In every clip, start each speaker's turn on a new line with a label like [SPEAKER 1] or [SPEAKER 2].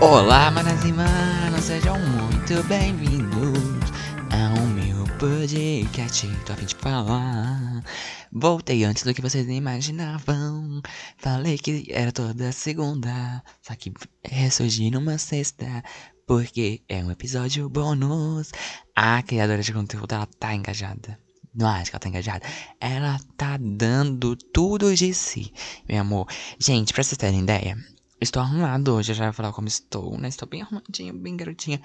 [SPEAKER 1] Olá, manas e manos, sejam muito bem-vindos ao meu podcast. Tô a fim de falar. Voltei antes do que vocês imaginavam. Falei que era toda segunda, só que ressurgi numa sexta. Porque é um episódio bônus. A criadora de conteúdo, ela tá engajada. Não acho que ela tá engajada. Ela tá dando tudo de si, meu amor. Gente, pra vocês terem ideia, estou arrumado hoje. Eu já vou falar como estou, né? Estou bem arrumadinha, bem garotinha.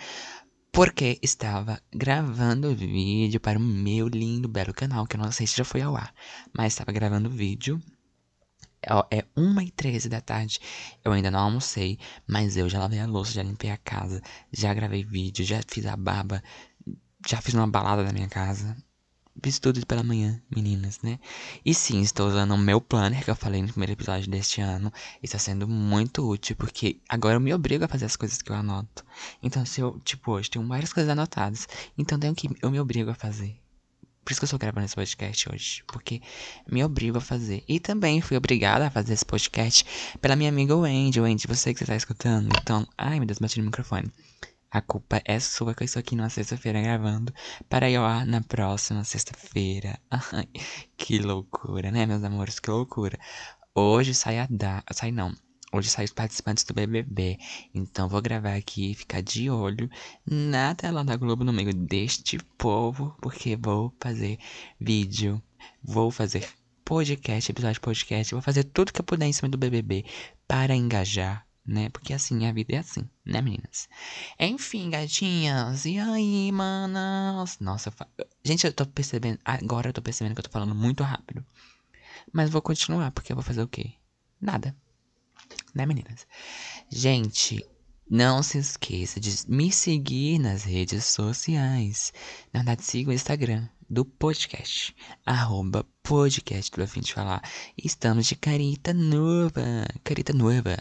[SPEAKER 1] Porque estava gravando vídeo para o meu lindo, belo canal, que eu não sei se já foi ao ar. Mas estava gravando vídeo. É 1h13 da tarde. Eu ainda não almocei, mas eu já lavei a louça, já limpei a casa, já gravei vídeo, já fiz a barba, já fiz uma balada na minha casa. Fiz tudo pela manhã, meninas, né? E sim, estou usando o meu planner que eu falei no primeiro episódio deste ano. Está sendo muito útil, porque agora eu me obrigo a fazer as coisas que eu anoto. Então, se eu, tipo, hoje tenho várias coisas anotadas, então tenho que eu me obrigo a fazer. Por isso que eu estou gravando esse podcast hoje, porque me obrigo a fazer. E também fui obrigada a fazer esse podcast pela minha amiga Wendy. Wendy, você que você está escutando. Então, ai meu Deus, bati no microfone. A culpa é sua que eu estou aqui numa sexta-feira gravando para ir ao ar na próxima sexta-feira. Que loucura, né, meus amores? Que loucura. Hoje sai a da... Sai não. Hoje sai os participantes do BBB. Então vou gravar aqui e ficar de olho na tela da Globo no meio deste povo. Porque vou fazer vídeo. Vou fazer podcast, episódio de podcast. Vou fazer tudo que eu puder em cima do BBB para engajar né? Porque assim, a vida é assim, né, meninas? Enfim, gatinhas. E aí, manas? Nossa, eu fa... gente, eu tô percebendo. Agora eu tô percebendo que eu tô falando muito rápido. Mas vou continuar, porque eu vou fazer o quê? Nada. Né, meninas? Gente, não se esqueça de me seguir nas redes sociais. Na verdade, siga o Instagram do podcast. Arroba podcast do fim de falar. Estamos de carita nova. Carita nova,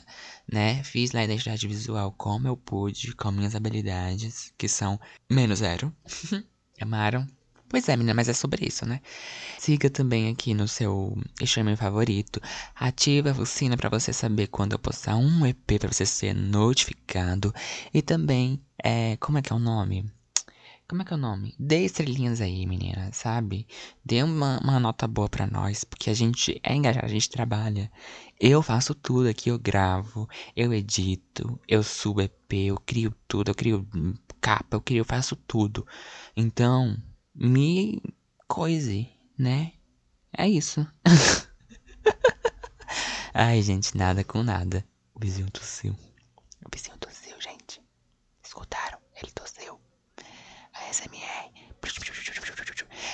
[SPEAKER 1] né? Fiz lá a identidade visual como eu pude, com minhas habilidades, que são menos zero. Amaram? Pois é, menina, mas é sobre isso, né? Siga também aqui no seu streaming favorito. Ative a sino para você saber quando eu postar um EP para você ser notificado. E também, é, como é que é o nome? Como é que é o nome? Dê estrelinhas aí, menina, sabe? Dê uma, uma nota boa pra nós, porque a gente é engajado, a gente trabalha. Eu faço tudo aqui, eu gravo, eu edito, eu subo EP, eu crio tudo, eu crio capa, eu crio, eu faço tudo. Então, me coise, né? É isso. Ai, gente, nada com nada. Vizinho tossiu. O vizinho tossiu, gente. Escutaram? Ele tossiu. ASMR.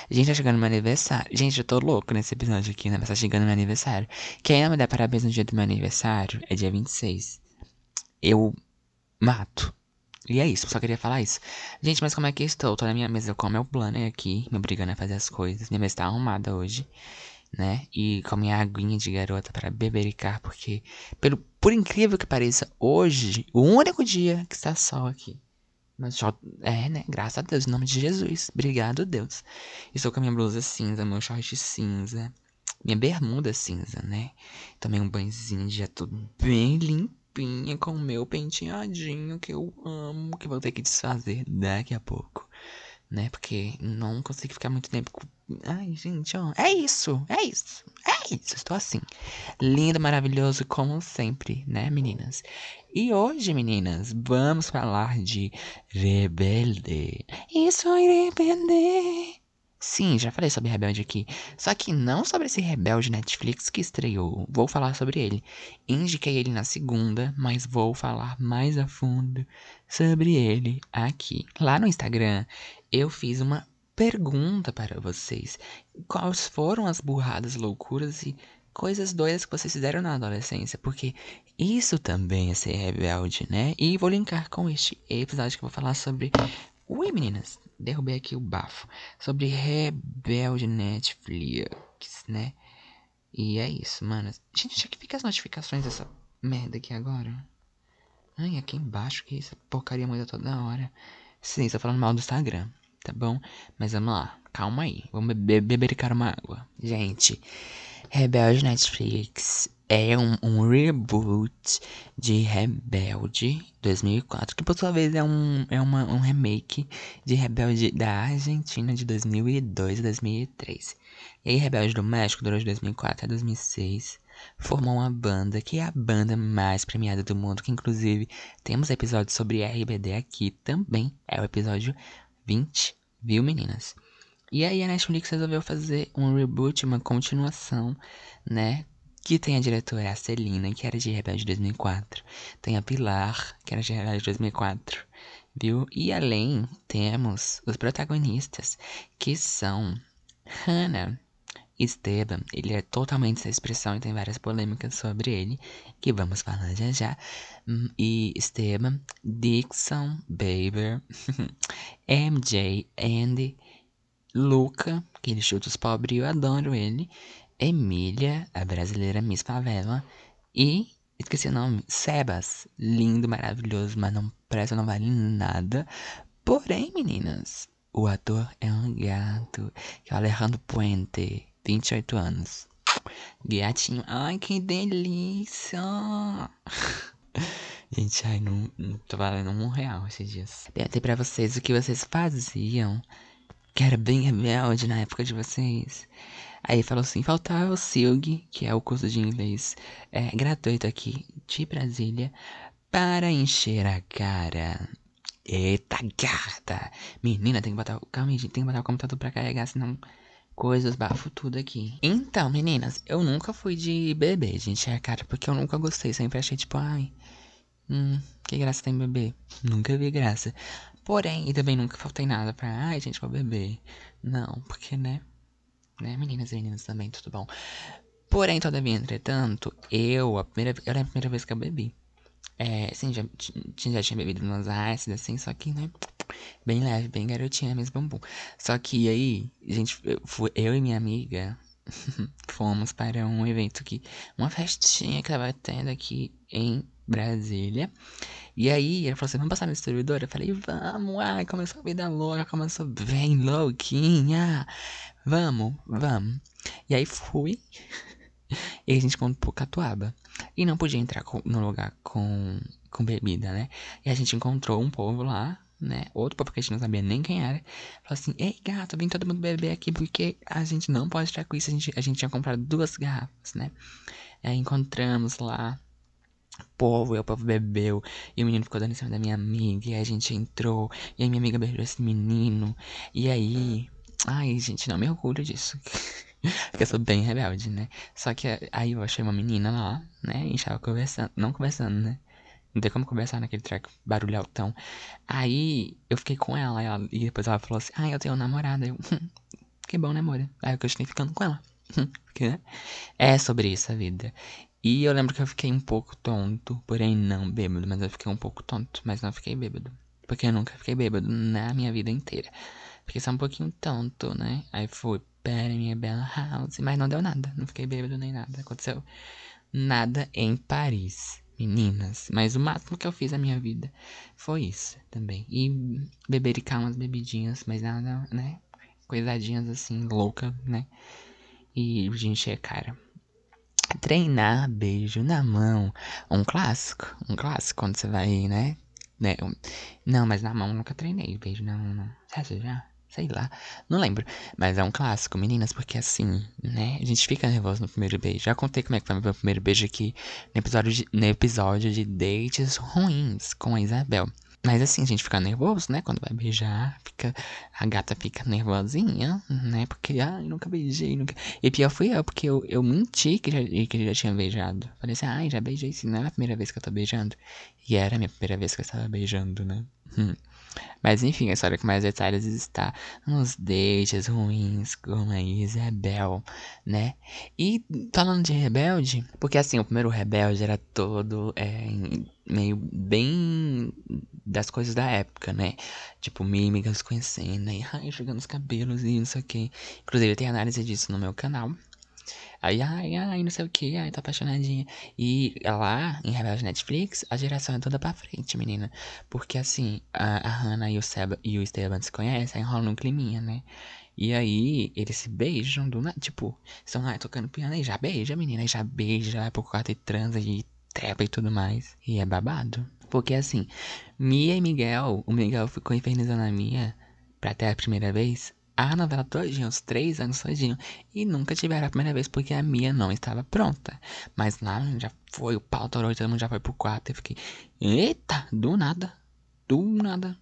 [SPEAKER 1] Gente, tá chegando meu aniversário. Gente, eu tô louco nesse episódio aqui, né? Mas tá chegando meu aniversário. Quem não me dá parabéns no dia do meu aniversário é dia 26. Eu mato. E é isso, só queria falar isso. Gente, mas como é que eu estou? Tô na minha mesa com o meu planner aqui, me obrigando a fazer as coisas. Minha mesa tá arrumada hoje, né? E com a minha aguinha de garota para bebericar, porque, pelo, por incrível que pareça, hoje, o único dia que está sol aqui. Mas só, é, né? Graças a Deus, em nome de Jesus. Obrigado, Deus. Estou com a minha blusa cinza, meu short cinza, minha bermuda cinza, né? Também um banhozinho já tudo bem limpinha com o meu penteadinho que eu amo, que vou ter que desfazer daqui a pouco, né? Porque não consigo ficar muito tempo com... Ai, gente, ó. É isso, é isso, é isso. Estou assim. Lindo, maravilhoso, como sempre, né, meninas? E hoje, meninas, vamos falar de Rebelde. Isso é Rebelde. Sim, já falei sobre Rebelde aqui. Só que não sobre esse Rebelde Netflix que estreou. Vou falar sobre ele. Indiquei ele na segunda, mas vou falar mais a fundo sobre ele aqui. Lá no Instagram, eu fiz uma pergunta para vocês. Quais foram as burradas, loucuras e coisas doidas que vocês fizeram na adolescência? Porque isso também é ser rebelde, né? E vou linkar com este episódio que eu vou falar sobre. Ui, meninas, derrubei aqui o bafo. Sobre rebelde Netflix, né? E é isso, mano. Gente, é que fica as notificações dessa merda aqui agora? Ai, aqui embaixo, que essa porcaria muda toda hora. Sim, tô falando mal do Instagram, tá bom? Mas vamos lá. calma aí. Vamos beber, bebericar uma água. Gente, Rebelde Netflix é um, um, reboot de Rebelde 2004, que por sua vez é um, é uma, um remake de Rebelde da Argentina de 2002 e 2003. E Rebelde do México durou de 2004 a 2006 formou uma banda que é a banda mais premiada do mundo, que inclusive temos episódio sobre RBD aqui também, é o episódio 20, viu meninas? E aí a Netflix resolveu fazer um reboot, uma continuação, né? Que tem a diretora a Celina, que era de Rebelde 2004. Tem a Pilar, que era de Rebelde 2004. Viu? E além, temos os protagonistas, que são Hannah, Esteban, ele é totalmente essa expressão e tem várias polêmicas sobre ele, que vamos falar já já. Hum, e Esteban, Dixon, Baber, MJ, Andy, Luca, que ele chuta os pobres, eu adoro ele. Emília, a brasileira Miss Favela. E, esqueci o nome, Sebas, lindo, maravilhoso, mas não presta, não vale nada. Porém, meninas, o ator é um gato, que é o Alejandro Puente. 28 anos. Gatinho. Ai, que delícia! Gente, ai, não, não tô valendo um real esses dias. Perguntei pra vocês o que vocês faziam. Que era bem rebelde na época de vocês. Aí falou assim: faltava o SILG, que é o curso de inglês é, gratuito aqui de Brasília, para encher a cara. Eita, gata! Menina, tem que botar. Calma aí, tem que botar o computador pra carregar, senão coisas, bafo tudo aqui. Então, meninas, eu nunca fui de bebê, gente, é cara, porque eu nunca gostei, sempre achei tipo, ai, hum, que graça tem bebê. Nunca vi graça. Porém, e também nunca faltei nada pra, ai, gente, vou beber. Não, porque, né, né, meninas e meninas também, tudo bom. Porém, todavia, entretanto, eu, a primeira, era a primeira vez que eu bebi. É, sim, já, já tinha bebido umas ácidas, assim, só que, né, bem leve, bem garotinha mesmo, bumbum. Só que aí, gente, eu, eu e minha amiga fomos para um evento que, uma festinha que tava tendo aqui em Brasília. E aí, ele falou assim, vamos passar no distribuidor? Eu falei, vamos, ai, começou a vida louca, começou bem louquinha. Vamos, vamos. E aí fui. e a gente comprou catuaba. E não podia entrar no lugar com, com bebida, né? E a gente encontrou um povo lá, né? Outro povo que a gente não sabia nem quem era. Falou assim: Ei, gato, vem todo mundo beber aqui porque a gente não pode estar com isso. A gente, a gente tinha comprado duas garrafas, né? Aí encontramos lá povo, e o povo bebeu, e o menino ficou dando em cima da minha amiga, e a gente entrou, e a minha amiga beijou esse menino, e aí. Ai, gente, não me orgulho disso. Porque eu sou bem rebelde, né? Só que aí eu achei uma menina lá, né? E estava conversando. Não conversando, né? Não tem como conversar naquele track barulho altão. Aí eu fiquei com ela, ela e depois ela falou assim: Ah, eu tenho uma namorada. Eu, hum, que bom, né, amor? Aí eu continuei ficando com ela. Porque, né? É sobre isso a vida. E eu lembro que eu fiquei um pouco tonto, porém não bêbado, mas eu fiquei um pouco tonto, mas não fiquei bêbado. Porque eu nunca fiquei bêbado na minha vida inteira. Fiquei só um pouquinho tonto, né? Aí fui para minha bela house, mas não deu nada. Não fiquei bêbado nem nada. Aconteceu nada em Paris, meninas. Mas o máximo que eu fiz na minha vida foi isso também. E bebericar umas bebidinhas, mas nada, né? Coisadinhas assim, louca, né? E gente é cara. Treinar, beijo na mão. Um clássico. Um clássico quando você vai, né? né? Não, mas na mão nunca treinei. Beijo na mão, não. Você já? Sei lá, não lembro. Mas é um clássico, meninas, porque assim, né? A gente fica nervoso no primeiro beijo. Já contei como é que foi meu primeiro beijo aqui no episódio de, no episódio de dates ruins com a Isabel. Mas assim, a gente fica nervoso, né? Quando vai beijar, fica, a gata fica nervosinha, né? Porque, ai, nunca beijei, nunca. E pior fui eu, porque eu, eu menti que já, que já tinha beijado. Falei assim, ai, já beijei sim, não é a primeira vez que eu tô beijando. E era a minha primeira vez que eu estava beijando, né? Hum. Mas enfim, a história com mais detalhes está nos dates ruins com a Isabel, né? E falando de rebelde, porque assim, o primeiro rebelde era todo é, meio bem das coisas da época, né? Tipo, mímicas conhecendo, e ai, jogando os cabelos e não sei o que. Inclusive, tem análise disso no meu canal. Aí, ai, ai, não sei o que, ai, tá apaixonadinha. E lá, em Rebelde Netflix, a geração é toda pra frente, menina. Porque assim, a, a Hannah e o, Seba, e o Esteban se conhecem, rola um climinha, né? E aí, eles se beijam do nada. Tipo, estão lá tocando piano e já beija, menina. E já beija, vai pro quarto e transa e trepa e tudo mais. E é babado. Porque assim, Mia e Miguel, o Miguel ficou infernizando a Mia pra ter a primeira vez. A novela todinha, os três anos todinho. E nunca tiveram a primeira vez porque a Mia não estava pronta. Mas lá já foi, o pau torou todo mundo já foi pro quarto. Eu fiquei, eita, do nada, do nada,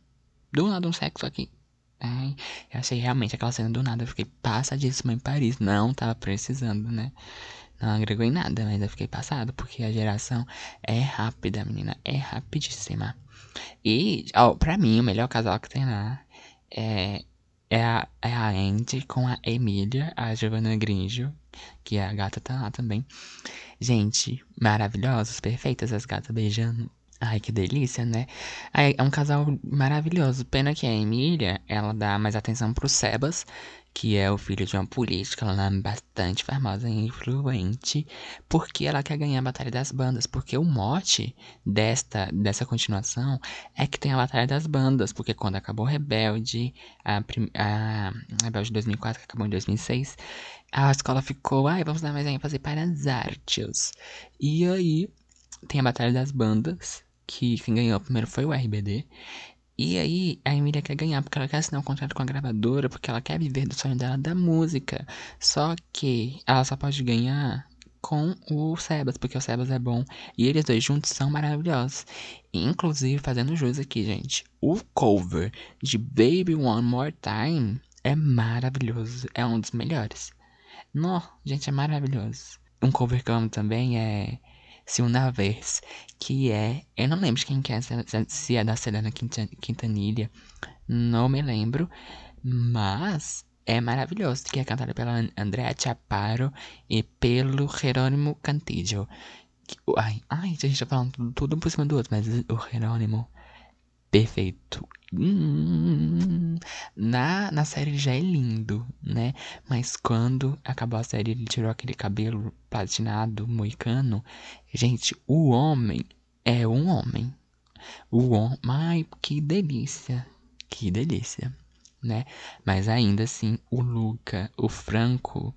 [SPEAKER 1] do nada um sexo aqui. Ai, eu achei realmente aquela cena do nada. Eu fiquei passadíssima em Paris. Não tava precisando, né? Não agregou em nada, mas eu fiquei passado, porque a geração é rápida, menina. É rapidíssima. E, ó, pra mim, o melhor casal que tem lá é, é, a, é a Andy com a Emília, a Giovanna Grigio, que é a gata tá lá também. Gente, maravilhosos, perfeitas as gatas beijando. Ai, que delícia, né? É um casal maravilhoso. Pena que a Emília, ela dá mais atenção pro Sebas, que é o filho de uma política, ela é bastante famosa e influente, porque ela quer ganhar a Batalha das Bandas, porque o mote desta, dessa continuação é que tem a Batalha das Bandas, porque quando acabou Rebelde, a, a, a Rebelde de 2004, que acabou em 2006, a escola ficou, ai, vamos dar mais ênfase para as artes. E aí, tem a Batalha das Bandas, que quem ganhou primeiro foi o RBD, e aí a Emília quer ganhar porque ela quer assinar um contrato com a gravadora, porque ela quer viver do sonho dela da música. Só que ela só pode ganhar com o Sebas, porque o Sebas é bom. E eles dois juntos são maravilhosos. Inclusive, fazendo jus aqui, gente, o cover de Baby One More Time é maravilhoso. É um dos melhores. Nó, gente, é maravilhoso. Um cover que eu amo também é se uma vez, que é, eu não lembro quem que é, se é da Selena Quintanilha, não me lembro, mas é maravilhoso, que é cantada pela Andrea Chaparro e pelo Jerônimo Cantillo. Ai, ai, a gente tá falando tudo por cima do outro, mas o Jerônimo perfeito. Hum, na, na série ele já é lindo, né? Mas quando acabou a série, ele tirou aquele cabelo platinado, moicano. Gente, o homem é um homem. O homem. Ai, que delícia. Que delícia, né? Mas ainda assim, o Luca, o Franco.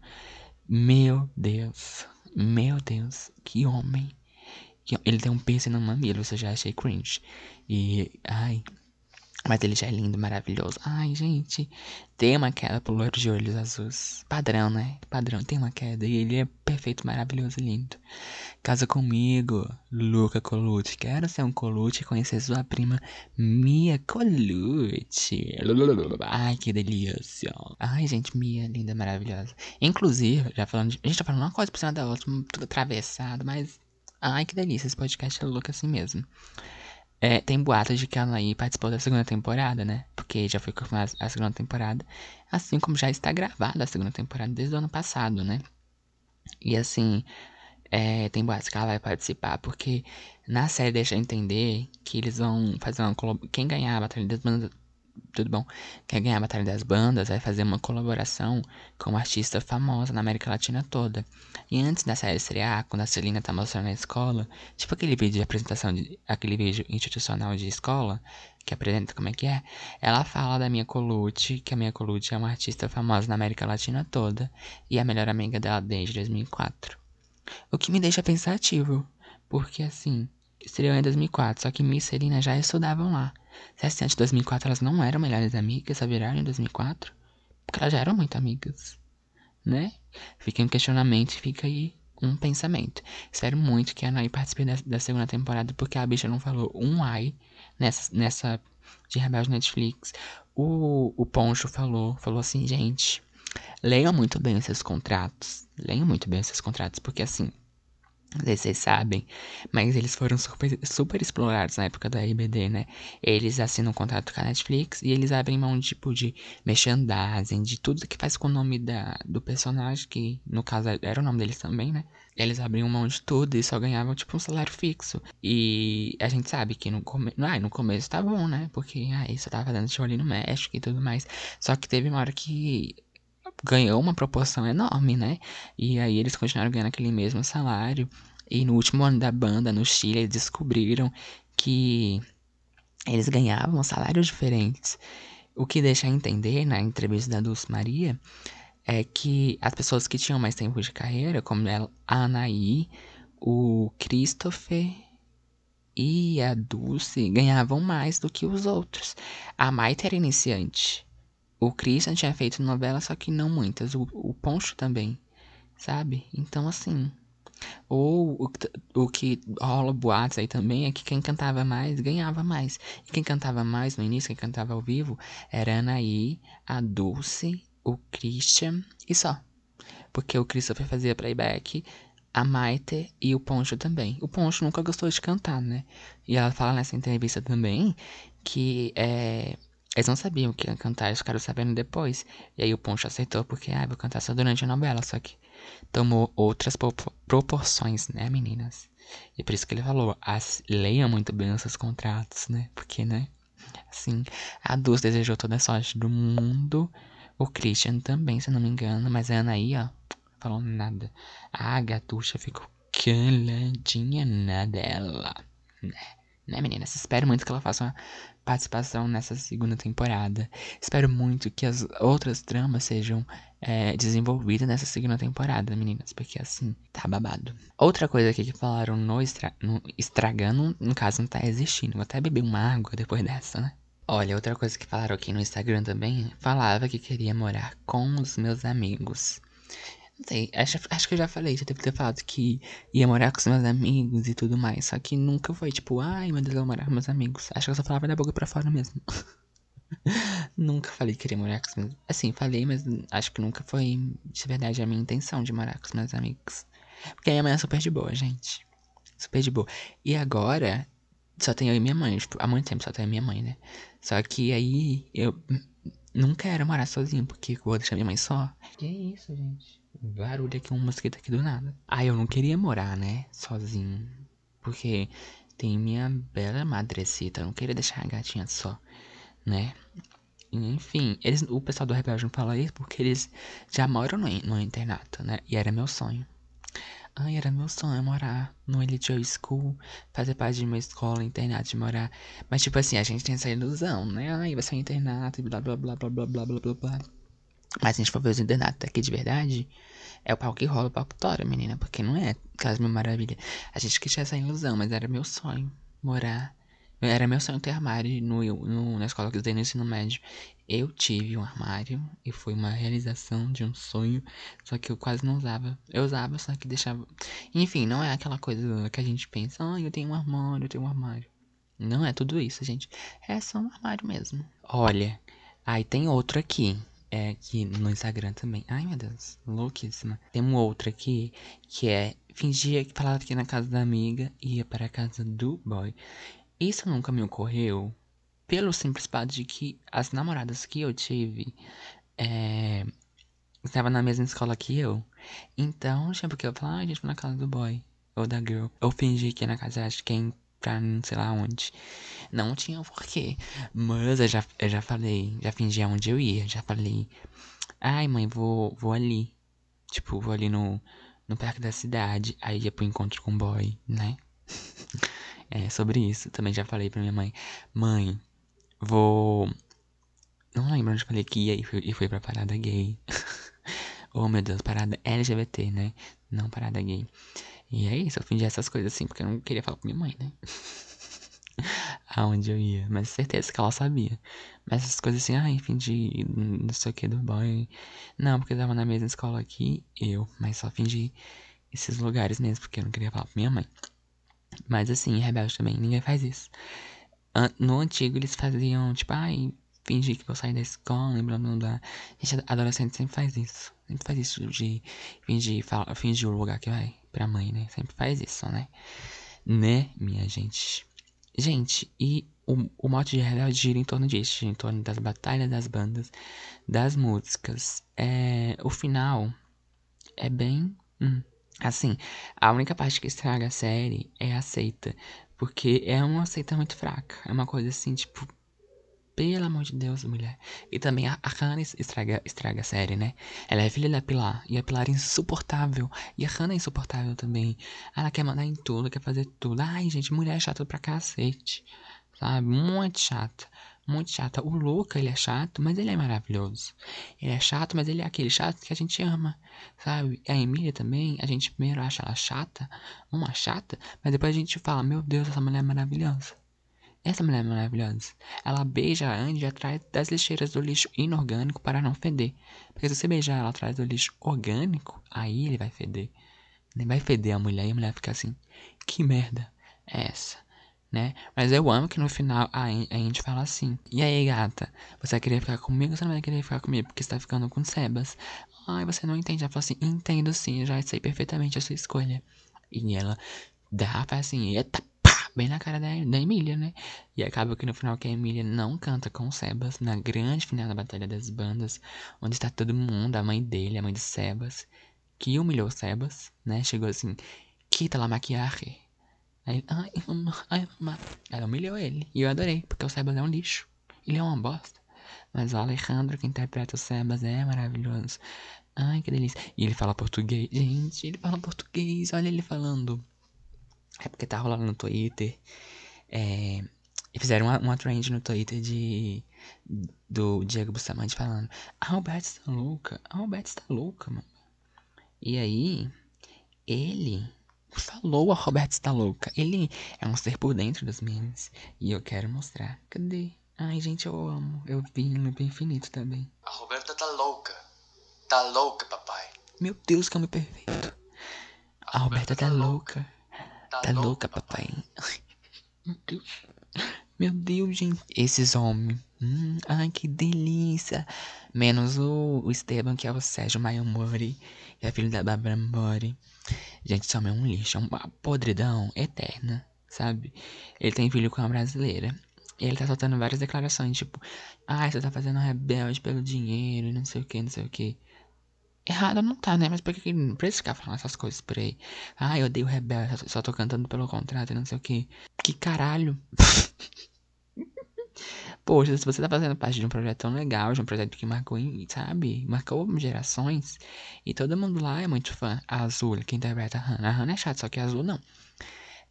[SPEAKER 1] Meu Deus. Meu Deus, que homem. Ele tem um piercing no mamilo, você já achei cringe. E, ai. Mas ele já é lindo, maravilhoso. Ai, gente. Tem uma queda pro loiro de olhos azuis. Padrão, né? Padrão, tem uma queda. E ele é perfeito, maravilhoso lindo. Casa comigo, Luca Colucci. Quero ser um Colucci e conhecer sua prima Mia Colucci. Ai, que delícia. Ai, gente, Mia, linda, maravilhosa. Inclusive, já falando de... A gente tá falando uma coisa por cima da outra, tudo atravessado, mas... Ai, que delícia, esse podcast é louco assim mesmo. É, tem boatos de que a Anaí participou da segunda temporada, né? Porque já foi confirmada a segunda temporada. Assim como já está gravada a segunda temporada desde o ano passado, né? E assim, é, tem boatos que ela vai participar, porque na série deixa entender que eles vão fazer uma. Quem ganhar a Batalha das Bandas tudo bom? Quer ganhar a Batalha das Bandas vai fazer uma colaboração com uma artista famosa na América Latina toda. E antes da série estrear, quando a Celina tá mostrando na escola, tipo aquele vídeo de apresentação, de, aquele vídeo institucional de escola, que apresenta como é que é, ela fala da Minha Colucci, que a Minha Colucci é uma artista famosa na América Latina toda e a melhor amiga dela desde 2004. O que me deixa pensativo, porque assim, estreou em 2004, só que Miss e Celina já estudavam lá. Se assim, antes de 2004 elas não eram melhores amigas, só viraram em 2004? Porque elas já eram muito amigas, né? Fica um questionamento fica aí um pensamento. Espero muito que a Anaí participe da, da, segunda temporada, porque a bicha não falou um ai nessa, nessa de Rebelde Netflix. O, o Poncho falou, falou assim, gente, leiam muito bem os seus contratos. Leiam muito bem os seus contratos, porque assim, vocês sabem, mas eles foram super, super explorados na época da RBD, né? Eles assinam um contrato com a Netflix e eles abrem mão tipo de merchandising, de tudo que faz com o nome da, do personagem, que no caso era o nome deles também, né? Eles abriam mão de tudo e só ganhavam tipo um salário fixo. E a gente sabe que no, come... ah, no começo tá bom, né? Porque aí ah, você tava fazendo show ali no México e tudo mais. Só que teve uma hora que ganhou uma proporção enorme, né? E aí eles continuaram ganhando aquele mesmo salário. E no último ano da banda, no Chile, eles descobriram que eles ganhavam salários diferentes. O que deixa a entender na entrevista da Dulce Maria é que as pessoas que tinham mais tempo de carreira, como a Anaí, o Christopher e a Dulce, ganhavam mais do que os outros. A Maite era iniciante. O Christian tinha feito novela, só que não muitas. O, o Poncho também, sabe? Então, assim, ou o, o que rola boatos aí também é que quem cantava mais ganhava mais. E quem cantava mais no início, quem cantava ao vivo, era a Anaí, a Dulce, o Christian e só. Porque o Christopher fazia playback, a Maite e o Poncho também. O Poncho nunca gostou de cantar, né? E ela fala nessa entrevista também que é, eles não sabiam que ia cantar, eles ficaram sabendo depois. E aí o Poncho aceitou porque, ah, vou cantar só durante a novela, só que tomou outras proporções, né, meninas? E por isso que ele falou, as, leiam muito bem os seus contratos, né? Porque, né? Assim, a Dulce desejou toda a sorte do mundo. O Christian também, se não me engano. Mas a Anaí, ó, falou nada. A gatucha ficou caladinha na dela. Né, né meninas? Espero muito que ela faça uma participação nessa segunda temporada. Espero muito que as outras tramas sejam é, desenvolvidas nessa segunda temporada, meninas, porque assim, tá babado. Outra coisa aqui que falaram no, extra, no estragando, no caso, não tá existindo. Vou até beber uma água depois dessa, né? Olha, outra coisa que falaram aqui no Instagram também, falava que queria morar com os meus amigos. Não sei, acho, acho que eu já falei, já devo ter falado que ia morar com os meus amigos e tudo mais. Só que nunca foi tipo, ai meu Deus, eu vou morar com meus amigos. Acho que eu só falava da boca pra fora mesmo. nunca falei que queria morar com os meus Assim, falei, mas acho que nunca foi de verdade a minha intenção de morar com os meus amigos. Porque a minha mãe é super de boa, gente. Super de boa. E agora, só tenho eu e minha mãe. Tipo, há muito tempo só tenho e minha mãe, né? Só que aí eu não quero morar sozinho, porque eu vou deixar minha mãe só. Que isso, gente? Barulho aqui, um mosquito aqui do nada. Ah, eu não queria morar, né? Sozinho. Porque tem minha bela madrecita. Eu não queria deixar a gatinha só, né? Enfim, eles, o pessoal do Rebelde não fala isso porque eles já moram no, no internato, né? E era meu sonho. Ai, era meu sonho morar no Elite School, fazer parte de uma escola, internato, de morar. Mas, tipo assim, a gente tem essa ilusão, né? Ai, vai ser um internato e blá blá blá blá blá blá blá blá. Mas a gente for ver os internatos daqui de verdade, é o pau que rola o pau que tora, menina. Porque não é Casa Mil Maravilha. A gente tinha essa ilusão, mas era meu sonho morar. Era meu sonho ter armário no, no, na escola que eu dei no ensino médio. Eu tive um armário e foi uma realização de um sonho, só que eu quase não usava. Eu usava, só que deixava. Enfim, não é aquela coisa que a gente pensa, ah, eu tenho um armário, eu tenho um armário. Não é tudo isso, gente. É só um armário mesmo. Olha, aí tem outro aqui é aqui no Instagram também. Ai, meu Deus, louquíssima. Tem um outro aqui que é fingia que falava que na casa da amiga e ia para a casa do boy. Isso nunca me ocorreu pelo simples fato de que as namoradas que eu tive é, estavam na mesma escola que eu. Então, tinha porque eu falava, ah, a gente vai na casa do boy ou da girl. Eu fingi que ia na casa de quem pra não sei lá onde. Não tinha porquê. Mas eu já, eu já falei, já fingi aonde eu ia. Já falei, ai mãe, vou, vou ali. Tipo, vou ali no, no parque da cidade. Aí ia pro encontro com o boy, né? é sobre isso. Também já falei pra minha mãe, mãe, vou. Não lembro onde falei que ia e fui, e fui pra parada gay. oh meu Deus, parada LGBT, né? Não parada gay. E é isso, eu fingi essas coisas assim, porque eu não queria falar com minha mãe, né? Aonde eu ia, mas certeza que ela sabia. Mas essas coisas assim, ai, fingi não sei o que do boy. Não, porque eu tava na mesma escola aqui, eu, mas só fingi esses lugares mesmo, porque eu não queria falar com minha mãe. Mas assim, rebelde também, ninguém faz isso. No antigo eles faziam, tipo, ai, fingir que vou sair da escola, blá blá. Gente, adolescente sempre faz isso. Sempre faz isso de fingir, fala, fingir o lugar que vai pra mãe, né? Sempre faz isso, né? Né, minha gente? Gente, e o, o mote de realidade gira em torno disso, em torno das batalhas das bandas, das músicas. É, o final é bem. Hum, assim, a única parte que estraga a série é a seita. Porque é uma seita muito fraca. É uma coisa assim, tipo, pelo amor de Deus, mulher. E também a, a Hannah estraga, estraga a série, né? Ela é filha da Pilar. E a Pilar é insuportável. E a Hannah é insuportável também. Ela quer mandar em tudo, quer fazer tudo. Ai, gente, mulher é chata pra cacete. Sabe? Muito chata. Muito chata. O Luca, ele é chato, mas ele é maravilhoso. Ele é chato, mas ele é aquele chato que a gente ama, sabe? A Emília também, a gente primeiro acha ela chata, uma chata, mas depois a gente fala, meu Deus, essa mulher é maravilhosa. Essa mulher é maravilhosa. Ela beija a Andy atrás das lixeiras do lixo inorgânico para não feder. Porque se você beijar ela atrás do lixo orgânico, aí ele vai feder. Ele vai feder a mulher e a mulher fica assim, que merda é essa? né? Mas eu amo que no final a, gente fala assim: E aí, gata, você vai querer ficar comigo ou você não vai querer ficar comigo porque você tá ficando com Sebas? Ai, você não entende. Ela fala assim: Entendo sim, já sei perfeitamente a sua escolha. E ela dá, faz assim: Eita, bem na cara da, da Emília, né? E acaba que no final que a Emília não canta com o Sebas, na grande final da Batalha das Bandas, onde está todo mundo, a mãe dele, a mãe de Sebas, que humilhou Sebas, né? Chegou assim: Quita la maquiagem Aí, ai, ai, mamãe. Ela humilhou ele. E eu adorei, porque o Sebas é um lixo. Ele é uma bosta. Mas o Alejandro, que interpreta o Sebas, é maravilhoso. Ai, que delícia. E ele fala português. Gente, ele fala português. Olha ele falando. É porque tá rolando no Twitter. É, fizeram uma, uma trend no Twitter de do Diego Bustamante falando A Roberta está louca. A Roberta está louca, mano. E aí, ele falou a Roberta está louca. Ele é um ser por dentro dos memes. E eu quero mostrar. Cadê? Ai, gente, eu amo. Eu vi no Infinito também.
[SPEAKER 2] A Roberta tá louca. Tá louca, papai.
[SPEAKER 1] Meu Deus, que homem perfeito. A, a Roberta, Roberta tá, tá louca. Tá, tá louca, papai. papai. Meu Deus. Meu Deus, gente. Esses homens. Hum, ai, que delícia. Menos o, o Esteban, que é o Sérgio Maia Mori. E é filho da Bárbara Mori. Gente, esse homem é um lixo. É uma podridão eterna, sabe? Ele tem filho com uma brasileira. E ele tá soltando várias declarações, tipo... Ah, você tá fazendo rebelde pelo dinheiro, não sei o que, não sei o que. Errado não tá, né? Mas por que não precisa ficar falando essas coisas por aí? Ah, eu odeio rebelde, só tô cantando pelo contrato e não sei o que. Que caralho. Poxa, se você tá fazendo parte de um projeto tão legal, de um projeto que marcou, sabe? Marcou gerações. E todo mundo lá é muito fã. A Azul, que interpreta a Hannah. A Hannah é chata, só que a Azul não.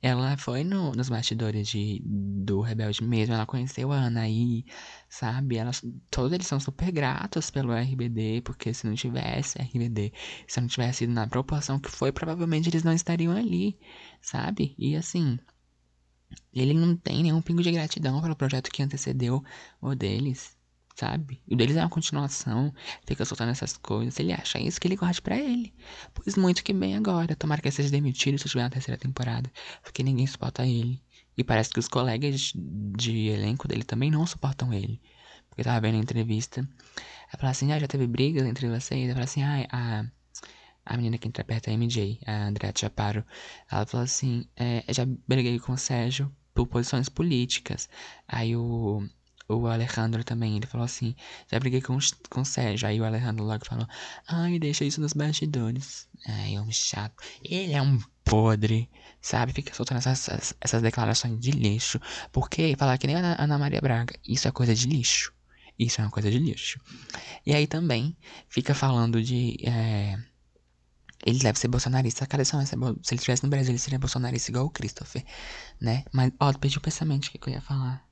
[SPEAKER 1] Ela foi no, nos bastidores de, do Rebelde mesmo, ela conheceu a Anaí, sabe? Elas, todos eles são super gratos pelo RBD, porque se não tivesse RBD, se não tivesse ido na proporção que foi, provavelmente eles não estariam ali, sabe? E assim, ele não tem nenhum pingo de gratidão pelo projeto que antecedeu o deles, sabe? O deles é uma continuação, fica soltando essas coisas. Ele acha isso que ele gosta para ele. Pois muito que bem agora. Tomara que ele seja demitido se estiver na terceira temporada, porque ninguém suporta ele. E parece que os colegas de elenco dele também não suportam ele. Porque eu tava vendo a entrevista. Ela fala assim: ah, já teve brigas entre vocês? Ela fala assim: ah, a a menina que interpreta a MJ, a Andrea Chaparro, ela falou assim: é, já briguei com o Sérgio por posições políticas. Aí o, o Alejandro também, ele falou assim: já briguei com, com o Sérgio. Aí o Alejandro logo falou: ai, deixa isso nos bastidores. Ai, é um chato. Ele é um podre, sabe? Fica soltando essas, essas, essas declarações de lixo. Porque falar que nem a Ana Maria Braga, isso é coisa de lixo. Isso é uma coisa de lixo. E aí também fica falando de. É, ele deve ser bolsonarista. Cara, se, ele estivesse no Brasil, ele seria bolsonarista igual o Christopher, né? Mas, ó, perdi o pensamento que eu ia falar.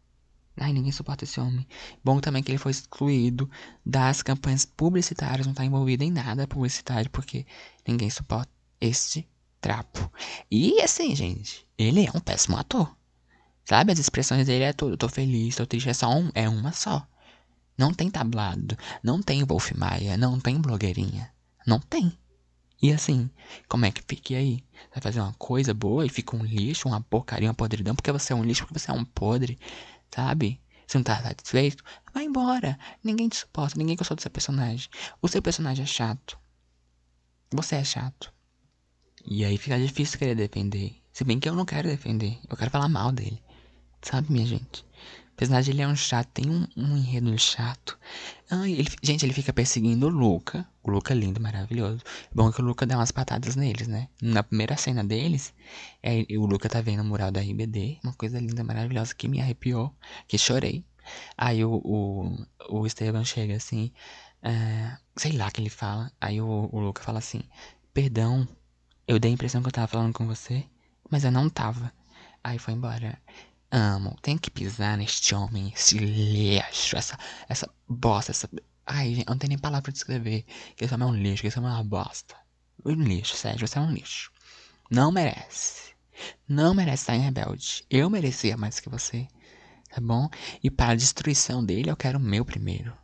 [SPEAKER 1] Ai, ninguém suporta esse homem. Bom também que ele foi excluído das campanhas publicitárias, não tá envolvido em nada publicitário, porque ninguém suporta este trapo. E assim, gente, ele é um péssimo ator. Sabe, as expressões dele é tudo, tô feliz, tô triste, é só um, é uma só. Não tem tablado, não tem Wolf Maia, não tem blogueirinha. Não tem. E assim, como é que fica aí? Vai fazer uma coisa boa e fica um lixo, uma porcaria, uma podridão, porque você é um lixo, porque você é um podre, sabe? Você não tá satisfeito? Vai embora. Ninguém te suporta, ninguém gostou do seu personagem. O seu personagem é chato. Você é chato. E aí fica difícil querer defender. Se bem que eu não quero defender, eu quero falar mal dele. Sabe, minha gente? Apesar de ele é um chato, tem um, um enredo chato. Ai, ele, gente, ele fica perseguindo o Luca. O Luca é lindo, maravilhoso. Bom que o Luca dá umas patadas neles, né? Na primeira cena deles, é, o Luca tá vendo o mural da RBD. Uma coisa linda, maravilhosa, que me arrepiou. Que chorei. Aí o, o, o Esteban chega assim. Uh, sei lá que ele fala. Aí o, o Luca fala assim: Perdão, eu dei a impressão que eu tava falando com você, mas eu não tava. Aí foi embora. Amo. Tem que pisar neste homem, esse lixo, essa, essa bosta, essa. Ai, gente, não tem nem palavra pra descrever. Que esse homem é um lixo, que esse homem é uma bosta. Um lixo, sério, você é um lixo. Não merece. Não merece estar em rebelde. Eu merecia mais que você. Tá bom? E para a destruição dele, eu quero o meu primeiro.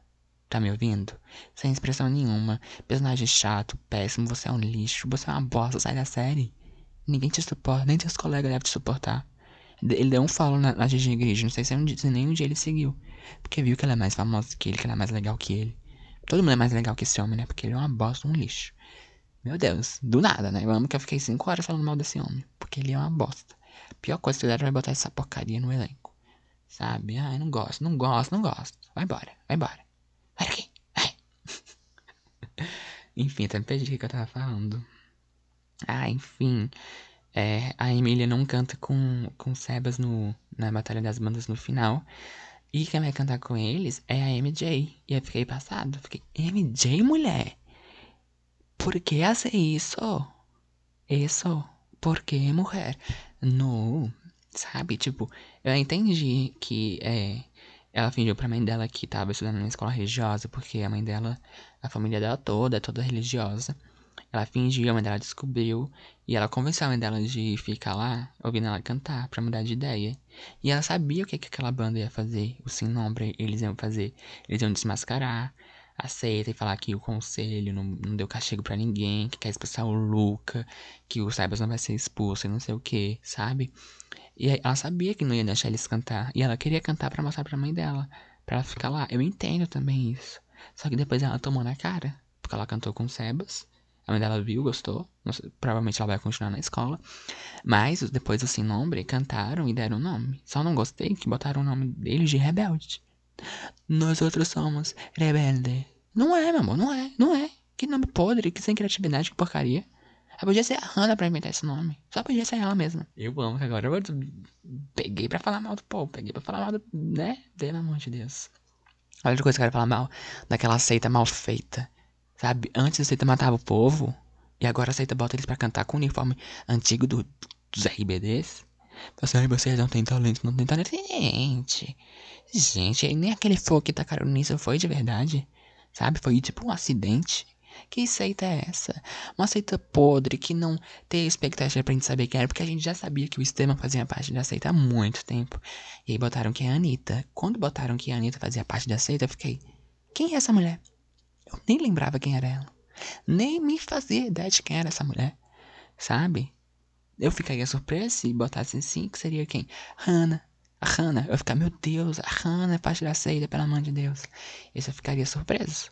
[SPEAKER 1] Tá me ouvindo? Sem expressão nenhuma. Personagem chato, péssimo, você é um lixo, você é uma bosta, sai da série. Ninguém te suporta, nem teus colegas devem te suportar. Ele um follow na, na Gigi Grid, não sei se, é se nem um dia ele seguiu. Porque viu que ela é mais famosa que ele, que ela é mais legal que ele. Todo mundo é mais legal que esse homem, né? Porque ele é uma bosta, um lixo. Meu Deus, do nada, né? Eu amo que eu fiquei 5 horas falando mal desse homem. Porque ele é uma bosta. Pior coisa que fizeram vai botar essa porcaria no elenco. Sabe? Ai, não gosto, não gosto, não gosto. Vai embora, vai embora. Vai daqui, vai. enfim, até me perdi o que eu tava falando. Ah, enfim. É, a Emília não canta com, com Sebas no, na Batalha das Bandas no final. E quem vai cantar com eles é a MJ. E eu fiquei passado. Fiquei, MJ, mulher? Por que hace isso? Isso? Por que, mulher? Não. Sabe? Tipo, eu entendi que é, ela fingiu pra mãe dela que tava estudando na escola religiosa, porque a mãe dela, a família dela toda é toda religiosa. Ela fingiu, a mãe dela descobriu. E ela convenceu a mãe dela de ficar lá, ouvindo ela cantar, pra mudar de ideia. E ela sabia o que, que aquela banda ia fazer, o sem nome eles iam fazer. Eles iam desmascarar a seita e falar que o conselho não, não deu castigo para ninguém, que quer expulsar o Luca, que o Cybers não vai ser expulso e não sei o que, sabe? E ela sabia que não ia deixar eles cantar. E ela queria cantar para mostrar pra mãe dela, pra ela ficar lá. Eu entendo também isso. Só que depois ela tomou na cara, porque ela cantou com o Sebas. A mãe dela viu, gostou. Sei, provavelmente ela vai continuar na escola. Mas depois, assim, nome, cantaram e deram o nome. Só não gostei que botaram o nome deles de rebelde. Nós outros somos rebelde. Não é, meu amor, não é, não é. Que nome podre, que sem criatividade, que porcaria. Ela podia ser a Hannah pra inventar esse nome. Só podia ser ela mesma. Eu amo que agora eu peguei pra falar mal do povo. Peguei pra falar mal do. né? Pelo amor de Deus. Olha outra coisa que eu quero falar mal. Daquela seita mal feita. Sabe? Antes a seita matava o povo. E agora a seita bota eles pra cantar com o uniforme antigo do, dos RBDs. Você, assim, vocês não tem talento, não tem talento. Gente, gente, nem aquele fogo que tacaram nisso foi de verdade. Sabe? Foi tipo um acidente. Que seita é essa? Uma seita podre que não tem expectativa pra gente saber quem era, porque a gente já sabia que o Esteban fazia parte da seita há muito tempo. E aí botaram que é a Anitta. Quando botaram que a Anitta fazia parte da seita, eu fiquei. Quem é essa mulher? Eu nem lembrava quem era ela. Nem me fazia ideia de quem era essa mulher. Sabe? Eu ficaria surpresa se botasse assim, que seria quem? Hannah. A Hannah. Eu ia ficar, meu Deus, a Hannah da seita, pelo amor de Deus. Isso eu ficaria surpreso.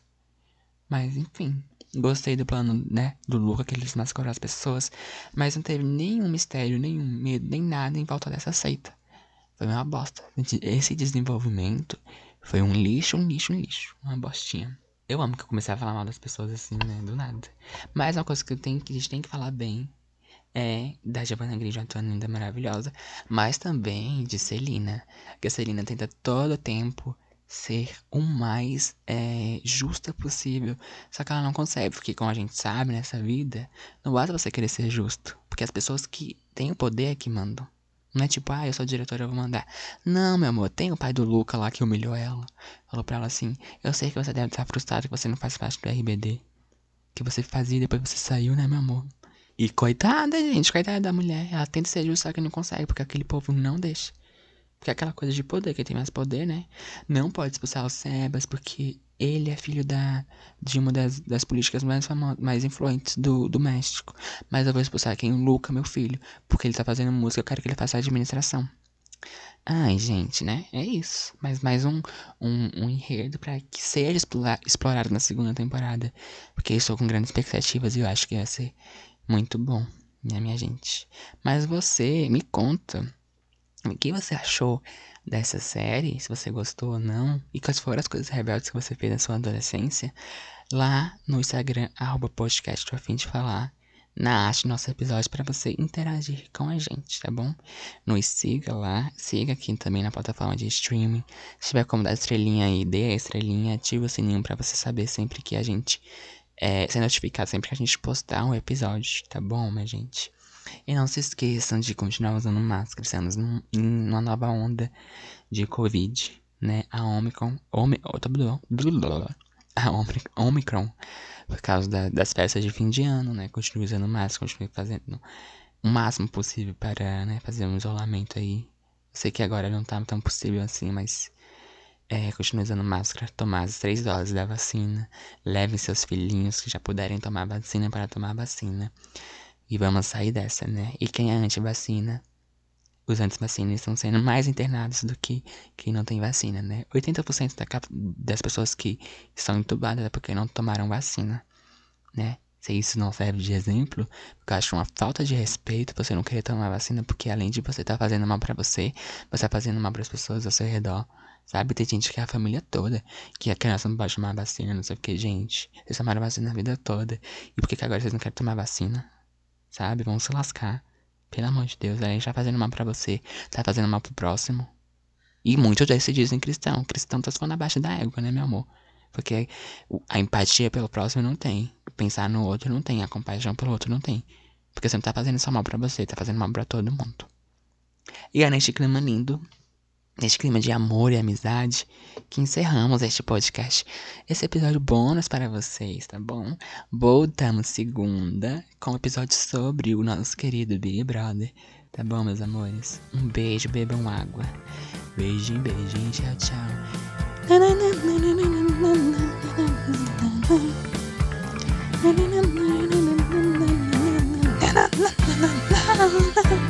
[SPEAKER 1] Mas, enfim. Gostei do plano, né? Do Luca, que eles mascararam as pessoas. Mas não teve nenhum mistério, nenhum medo, nem nada em volta dessa seita. Foi uma bosta. Esse desenvolvimento foi um lixo, um lixo, um lixo. Uma bostinha. Eu amo que eu comecei a falar mal das pessoas assim, né? Do nada. Mas uma coisa que, eu tenho, que a gente tem que falar bem é da Giovanna Grigio linda maravilhosa. Mas também de Celina. Que a Celina tenta todo o tempo ser o mais é, justa possível. Só que ela não consegue, porque como a gente sabe nessa vida, não basta você querer ser justo. Porque as pessoas que têm o poder é que mandam. Não é tipo, ah, eu sou diretora, eu vou mandar. Não, meu amor, tem o pai do Luca lá que humilhou ela. Falou pra ela assim: Eu sei que você deve estar frustrado que você não faz parte do RBD. Que você fazia depois você saiu, né, meu amor? E coitada, gente, coitada da mulher. Ela tenta ser justa, só que não consegue, porque aquele povo não deixa. Porque é aquela coisa de poder, quem tem mais poder, né? Não pode expulsar o Sebas, porque ele é filho da, de uma das, das políticas mais famosas, mais influentes do, do México. Mas eu vou expulsar quem? O Luca, meu filho. Porque ele tá fazendo música, eu quero que ele faça administração. Ai, gente, né? É isso. Mas mais um, um, um enredo para que seja explorado na segunda temporada. Porque estou com grandes expectativas e eu acho que vai ser muito bom, né, minha gente? Mas você, me conta. O que você achou dessa série, se você gostou ou não, e quais foram as coisas rebeldes que você fez na sua adolescência, lá no Instagram, arroba podcast, tô de falar, na arte do nosso episódio para você interagir com a gente, tá bom? Nos siga lá, siga aqui também na plataforma de streaming. Se tiver como dar estrelinha aí, dê a estrelinha, ativa o sininho para você saber sempre que a gente é, ser notificado sempre que a gente postar um episódio, tá bom, minha gente? E não se esqueçam de continuar usando máscara. Estamos em uma nova onda de Covid, né? A Omicron. Omi, a Omri- Omicron. Por causa da- das festas de fim de ano, né? Continue usando máscara, continue fazendo o máximo possível para né, fazer um isolamento aí. Sei que agora não tá tão possível assim, mas é, continue usando máscara, tomar as três doses da vacina. Levem seus filhinhos que já puderem tomar vacina para tomar vacina. E vamos sair dessa, né? E quem é anti-vacina, os anti-vacina estão sendo mais internados do que quem não tem vacina, né? 80% da das pessoas que estão entubadas é porque não tomaram vacina, né? Se isso não serve de exemplo, eu acho uma falta de respeito você não querer tomar vacina, porque além de você estar fazendo mal pra você, você tá fazendo mal pras pessoas ao seu redor. Sabe, tem gente que é a família toda, que a criança não pode tomar vacina, não sei o que, gente. Vocês tomaram vacina a vida toda. E por que, que agora vocês não querem tomar vacina? Sabe? Vão se lascar. Pelo amor de Deus, a gente tá fazendo mal pra você, tá fazendo mal pro próximo. E muitos deles se dizem cristão. Cristão tá falando abaixo da égua, né, meu amor? Porque a empatia pelo próximo não tem. Pensar no outro não tem. A compaixão pelo outro não tem. Porque você não tá fazendo só mal pra você, tá fazendo mal pra todo mundo. E é neste clima lindo, neste clima de amor e amizade, que encerramos este podcast. Esse episódio bônus para vocês, tá bom? Voltamos segunda com um episódio sobre o nosso querido Big Brother. Tá bom, meus amores? Um beijo, bebam água. Beijinho, beijinho, tchau, tchau.